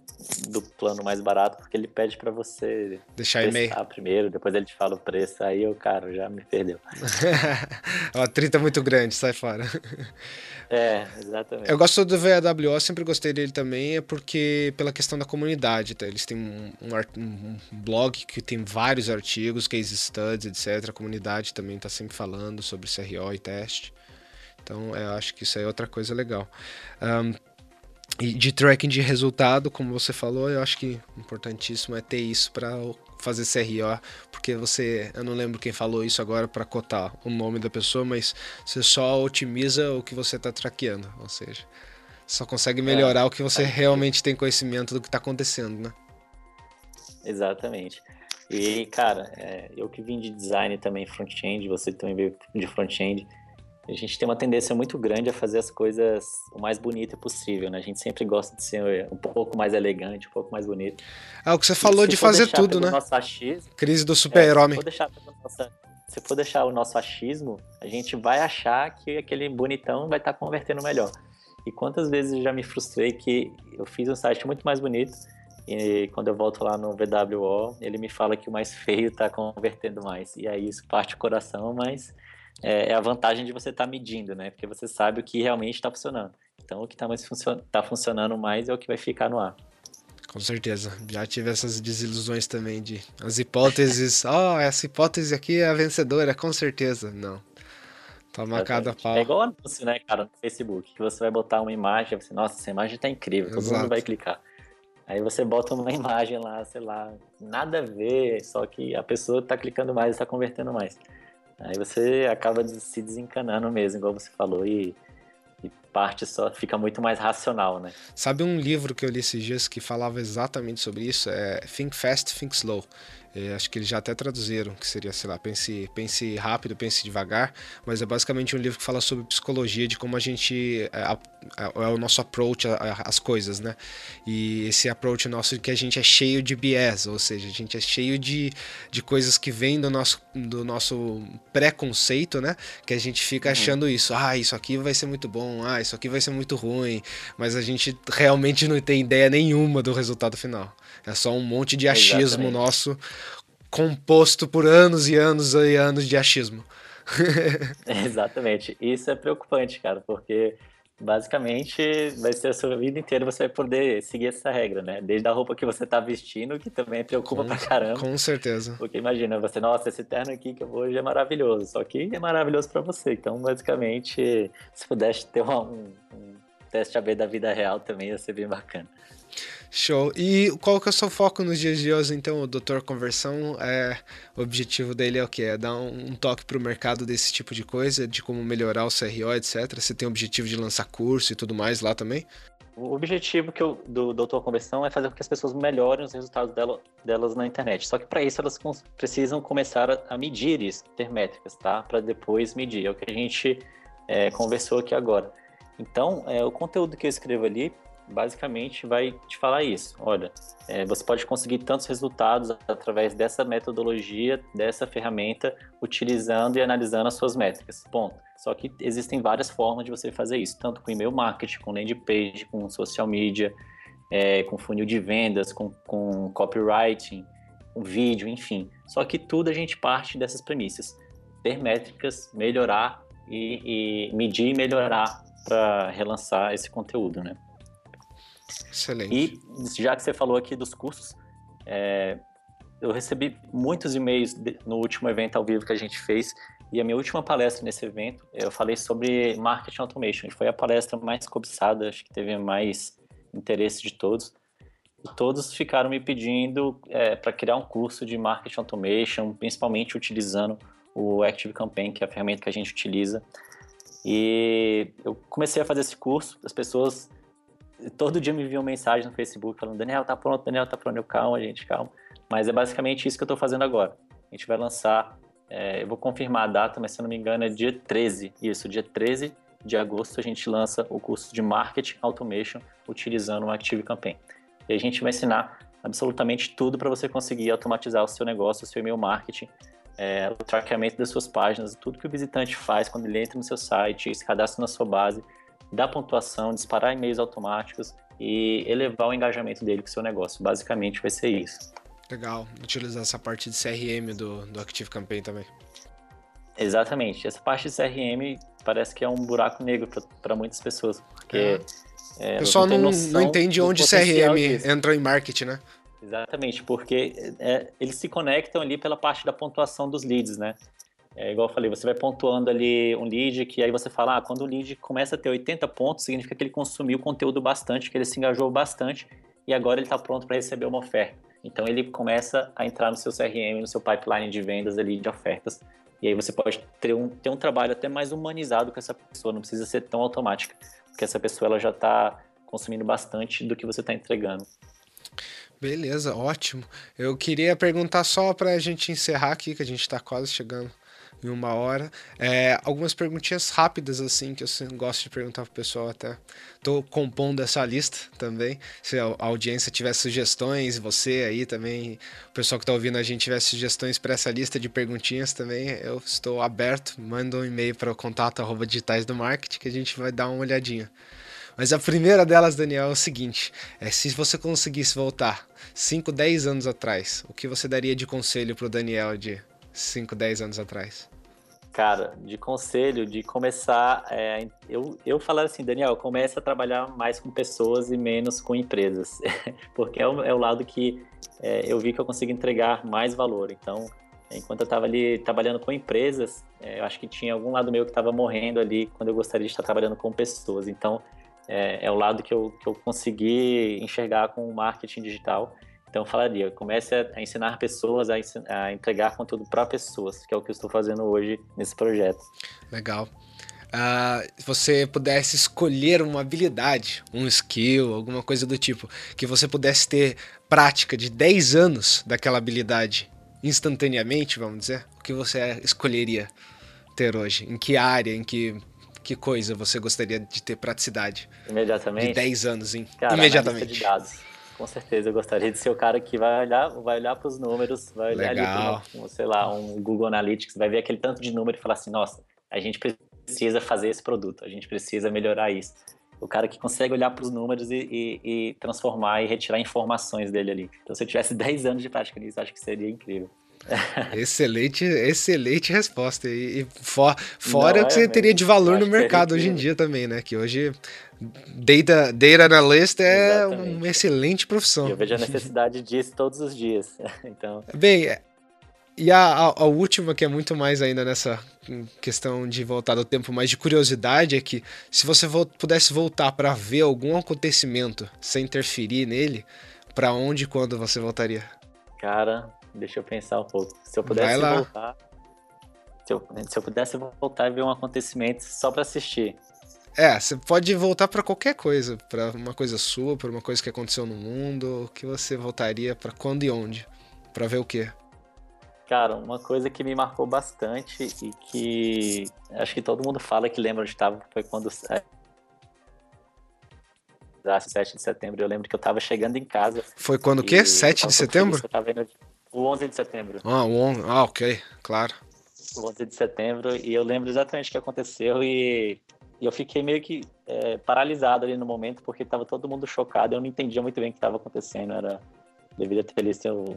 do plano mais barato, porque ele pede para você deixar e-mail primeiro, depois ele te fala o preço. Aí o cara já me perdeu. [laughs] Ó, 30 é muito grande, sai fora. [laughs] É, exatamente. Eu gosto do VAWO, sempre gostei dele também, é porque pela questão da comunidade, tá? eles têm um, um, um, blog que tem vários artigos, case studies, etc. A comunidade também está sempre falando sobre CRO e teste. Então, eu acho que isso é outra coisa legal. Um, e de tracking de resultado, como você falou, eu acho que importantíssimo é ter isso para fazer CRO, porque você, eu não lembro quem falou isso agora para cotar o nome da pessoa, mas você só otimiza o que você está traqueando, ou seja, só consegue melhorar é, o que você é. realmente tem conhecimento do que está acontecendo, né? Exatamente. E, cara, é, eu que vim de design também front-end, você também veio de front-end, a gente tem uma tendência muito grande a fazer as coisas o mais bonita possível, né? A gente sempre gosta de ser um pouco mais elegante, um pouco mais bonito. É o que você falou de fazer tudo, né? Achismo, Crise do super-homem. É, se, se for deixar o nosso achismo, a gente vai achar que aquele bonitão vai estar tá convertendo melhor. E quantas vezes eu já me frustrei que eu fiz um site muito mais bonito e quando eu volto lá no VWO, ele me fala que o mais feio está convertendo mais. E aí isso parte o coração, mas é, é, a vantagem de você estar tá medindo, né? Porque você sabe o que realmente está funcionando. Então, o que está funcion tá funcionando mais é o que vai ficar no ar. Com certeza. Já tive essas desilusões também de as hipóteses. [laughs] oh, essa hipótese aqui é a vencedora, com certeza. Não. Toma cada pau. É igual anúncio, né, cara, no Facebook, que você vai botar uma imagem, você, nossa, essa imagem tá incrível, todo mundo vai clicar. Aí você bota uma [laughs] imagem lá, sei lá, nada a ver, só que a pessoa tá clicando mais, está convertendo mais. Aí você acaba se desencanando mesmo, igual você falou, e, e, parte só, fica muito mais racional, né? Sabe um livro que eu li esses dias que falava exatamente sobre isso? É Think Fast, Think Slow. É, acho que eles já até traduziram, que seria, sei lá, pense, pense rápido, pense devagar, mas é basicamente um livro que fala sobre psicologia, de como a gente. É, é o nosso approach às coisas, né? E esse approach nosso que a gente é cheio de bias, ou seja, a gente é cheio de, de coisas que vêm do nosso, do nosso preconceito, né? Que a gente fica uhum. achando isso, ah, isso aqui vai ser muito bom, ah, isso aqui vai ser muito ruim, mas a gente realmente não tem ideia nenhuma do resultado final. É só um monte de achismo Exatamente. nosso composto por anos e anos e anos de achismo. [laughs] [laughs] Exatamente. Isso é preocupante, cara, porque basicamente vai ser a sua vida inteira você vai poder seguir essa regra, né? Desde a roupa que você tá vestindo, que também preocupa com, pra caramba. Com certeza. Porque imagina, você, nossa, esse terno aqui que eu vou hoje é maravilhoso, só que é maravilhoso para você. Então, basicamente, se pudesse ter um, um teste AB da vida real também ia ser bem bacana. Show. E qual que é o seu foco nos dias de hoje, então? O Doutor Conversão, é, o objetivo dele é o quê? É dar um, toque para o mercado desse tipo de coisa, de como melhorar o CRO, etc. Você tem o objetivo de lançar curso e tudo mais lá também? O objetivo que eu, do Doutor Conversão é fazer com que as pessoas melhorem os resultados dela, delas na internet. Só que para isso elas precisam começar a, a, medir isso, ter métricas, tá? Para depois medir. É o que a gente é, conversou aqui agora. Então, é, o conteúdo que eu escrevo ali basicamente vai te falar isso. Olha, é, você pode conseguir tantos resultados através dessa metodologia, dessa ferramenta, utilizando e analisando as suas métricas. Ponto. Só que existem várias formas de você fazer isso, tanto com e-mail marketing, com landing page, com social media, é, com funil de vendas, com, com copywriting, com vídeo, enfim. Só que tudo a gente parte dessas premissas. Ter métricas, melhorar e, e medir e melhorar para relançar esse conteúdo, né? Excelente. E já que você falou aqui dos cursos, é, eu recebi muitos e-mails no último evento ao vivo que a gente fez e a minha última palestra nesse evento, eu falei sobre marketing automation. Foi a palestra mais cobiçada, acho que teve mais interesse de todos. E todos ficaram me pedindo é, para criar um curso de marketing automation, principalmente utilizando o Active Campaign, que é a ferramenta que a gente utiliza. E eu comecei a fazer esse curso, as pessoas todo dia me enviam mensagem no Facebook falando: Daniel, tá pronto, Daniel, tá pronto. Eu, calma, gente, calma. Mas é basicamente isso que eu tô fazendo agora. A gente vai lançar, é, eu vou confirmar a data, mas se eu não me engano é dia 13. Isso, dia 13 de agosto a gente lança o curso de Marketing Automation utilizando o Active Campaign. E a gente vai ensinar absolutamente tudo para você conseguir automatizar o seu negócio, o seu e-mail marketing, é, o traqueamento das suas páginas, tudo que o visitante faz quando ele entra no seu site, se cadastra na sua base dar pontuação, disparar e-mails automáticos e elevar o engajamento dele com o seu negócio. Basicamente vai ser isso. Legal, utilizar essa parte de CRM do, do Active Campaign também. Exatamente, essa parte de CRM parece que é um buraco negro para muitas pessoas, porque é. É, o pessoal não, não entende onde CRM disso. entra em marketing, né? Exatamente, porque é, eles se conectam ali pela parte da pontuação dos leads, né? É igual eu falei, você vai pontuando ali um lead que aí você fala, ah, quando o lead começa a ter 80 pontos, significa que ele consumiu conteúdo bastante, que ele se engajou bastante e agora ele está pronto para receber uma oferta. Então ele começa a entrar no seu CRM, no seu pipeline de vendas ali de ofertas. E aí você pode ter um, ter um trabalho até mais humanizado com essa pessoa, não precisa ser tão automática, porque essa pessoa ela já está consumindo bastante do que você está entregando. Beleza, ótimo. Eu queria perguntar só para a gente encerrar aqui, que a gente está quase chegando em uma hora. É, algumas perguntinhas rápidas, assim, que eu gosto de perguntar pro pessoal até. Tô compondo essa lista também. Se a audiência tiver sugestões, você aí também, o pessoal que tá ouvindo a gente tiver sugestões para essa lista de perguntinhas também, eu estou aberto. Manda um e-mail para o contato arroba digitais do marketing que a gente vai dar uma olhadinha. Mas a primeira delas, Daniel, é o seguinte: é se você conseguisse voltar 5, 10 anos atrás, o que você daria de conselho pro Daniel de 5, 10 anos atrás? Cara, de conselho, de começar. É, eu, eu falar assim, Daniel, comece a trabalhar mais com pessoas e menos com empresas. [laughs] Porque é o, é o lado que é, eu vi que eu consigo entregar mais valor. Então, enquanto eu estava ali trabalhando com empresas, é, eu acho que tinha algum lado meu que estava morrendo ali quando eu gostaria de estar trabalhando com pessoas. Então, é, é o lado que eu, que eu consegui enxergar com o marketing digital então, eu falaria, comece a ensinar pessoas a, a entregar conteúdo para pessoas, que é o que eu estou fazendo hoje nesse projeto. Legal. Uh, se você pudesse escolher uma habilidade, um skill, alguma coisa do tipo, que você pudesse ter prática de 10 anos daquela habilidade, instantaneamente, vamos dizer, o que você escolheria ter hoje? Em que área, em que, que coisa você gostaria de ter praticidade? Imediatamente? De 10 anos, hein? Cara, Imediatamente. Com certeza, eu gostaria de ser o cara que vai olhar, vai olhar para os números, vai olhar Legal. ali sei lá, um Google Analytics, vai ver aquele tanto de número e falar assim, nossa, a gente precisa fazer esse produto, a gente precisa melhorar isso. O cara que consegue olhar para os números e, e, e, transformar e retirar informações dele ali. Então, se eu tivesse [laughs] 10 anos de prática nisso, acho que seria incrível. Excelente, excelente resposta. E, e for, fora o que é você mesmo. teria de valor no mercado hoje em dia também, né? Que hoje data, data analyst é Exatamente. uma excelente profissão. E eu vejo a necessidade disso todos os dias. [laughs] então... Bem, e a, a, a, última, que é muito mais ainda nessa questão de voltar do tempo, mais de curiosidade, é que se você vo pudesse voltar para ver algum acontecimento sem interferir nele, para onde e quando você voltaria? Cara, deixa eu pensar um pouco. Se eu pudesse voltar. Se eu, se eu pudesse voltar e ver um acontecimento só para assistir. É, você pode voltar para qualquer coisa, para uma coisa sua, para uma coisa que aconteceu no mundo, o que você voltaria para quando e onde? Para ver o quê? Cara, uma coisa que me marcou bastante e que acho que todo mundo fala que lembra onde estava foi quando 7 de setembro. Eu lembro que eu estava chegando em casa. Foi quando o quê? 7 de setembro? O 11 de setembro. Ah, o 11. Ah, ok, claro. O 11 de setembro e eu lembro exatamente o que aconteceu e, e eu fiquei meio que é, paralisado ali no momento porque estava todo mundo chocado. Eu não entendia muito bem o que estava acontecendo. Era deveria ter ali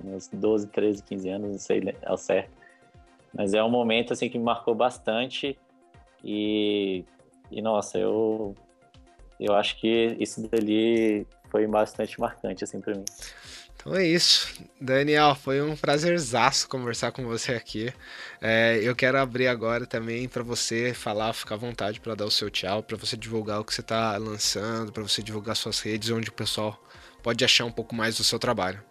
uns 12, 13, 15 anos, não sei ao certo. Mas é um momento assim que me marcou bastante e, e nossa, eu eu acho que isso dali foi bastante marcante assim para mim. Então é isso. Daniel, foi um prazerzaço conversar com você aqui. É, eu quero abrir agora também para você falar, ficar à vontade para dar o seu tchau, para você divulgar o que você está lançando, para você divulgar suas redes, onde o pessoal pode achar um pouco mais do seu trabalho.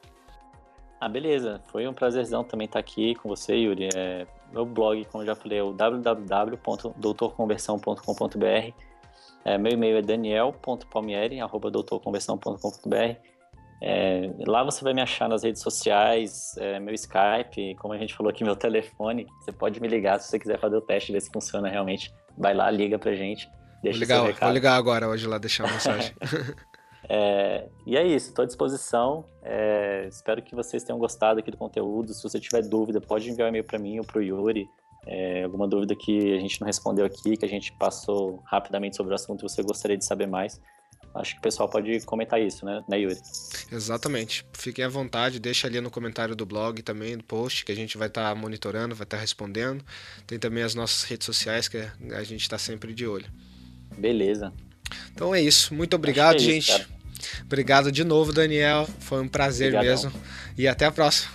Ah, beleza. Foi um prazerzão também estar aqui com você, Yuri. É, meu blog, como já falei, é o www.doutorconversão.com.br. É, meu e-mail é daniel.palmieri.doutorconversão.com.br. É, lá você vai me achar nas redes sociais, é, meu Skype, como a gente falou aqui, meu telefone. Você pode me ligar se você quiser fazer o teste, ver se funciona realmente. Vai lá, liga pra gente. Deixa vou, ligar, vou ligar agora hoje lá, deixar uma [laughs] mensagem. É, e é isso, estou à disposição. É, espero que vocês tenham gostado aqui do conteúdo. Se você tiver dúvida, pode enviar um e-mail para mim ou para o Yuri. É, alguma dúvida que a gente não respondeu aqui, que a gente passou rapidamente sobre o assunto e você gostaria de saber mais. Acho que o pessoal pode comentar isso, né, né Yuri? Exatamente. Fiquem à vontade, deixa ali no comentário do blog também, do post, que a gente vai estar tá monitorando, vai estar tá respondendo. Tem também as nossas redes sociais, que a gente está sempre de olho. Beleza. Então é isso. Muito obrigado, é gente. Isso, Obrigado de novo, Daniel. Foi um prazer Obrigadão. mesmo. E até a próxima.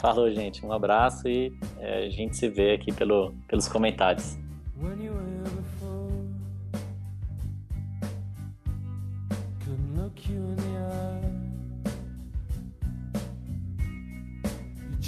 Falou, gente. Um abraço e é, a gente se vê aqui pelo, pelos comentários.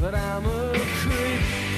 But I'm a creep.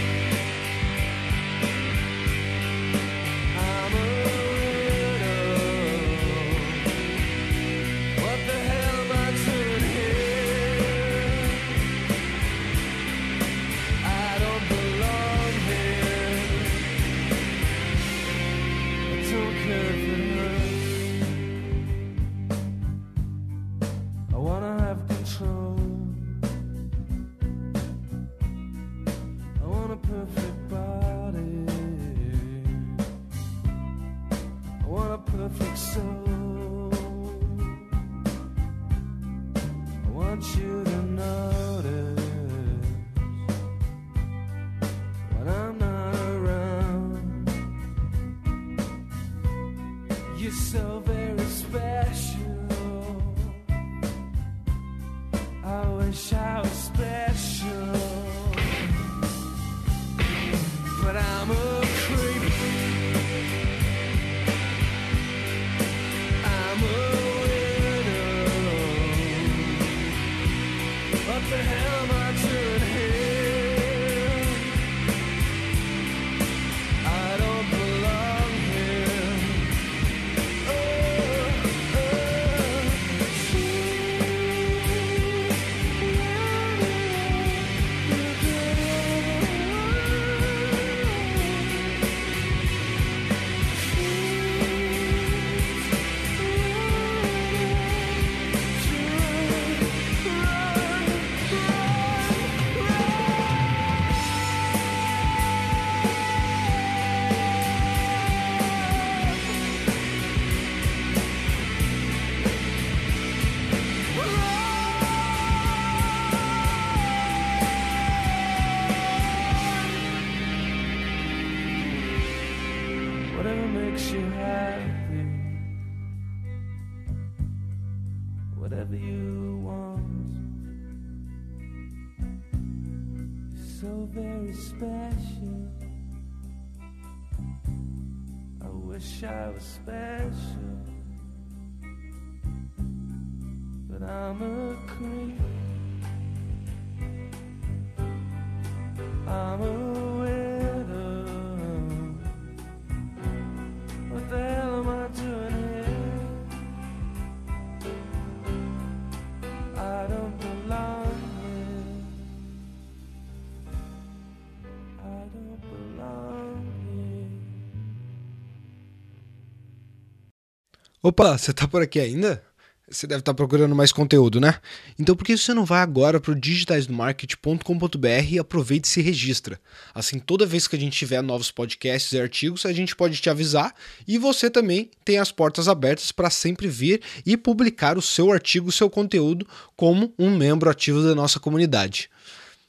Opa, você tá por aqui ainda? Você deve estar procurando mais conteúdo, né? Então por que você não vai agora para o digitaisdomarket.com.br e aproveita e se registra? Assim, toda vez que a gente tiver novos podcasts e artigos, a gente pode te avisar e você também tem as portas abertas para sempre vir e publicar o seu artigo, o seu conteúdo como um membro ativo da nossa comunidade.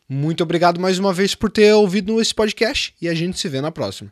Muito obrigado mais uma vez por ter ouvido esse podcast e a gente se vê na próxima.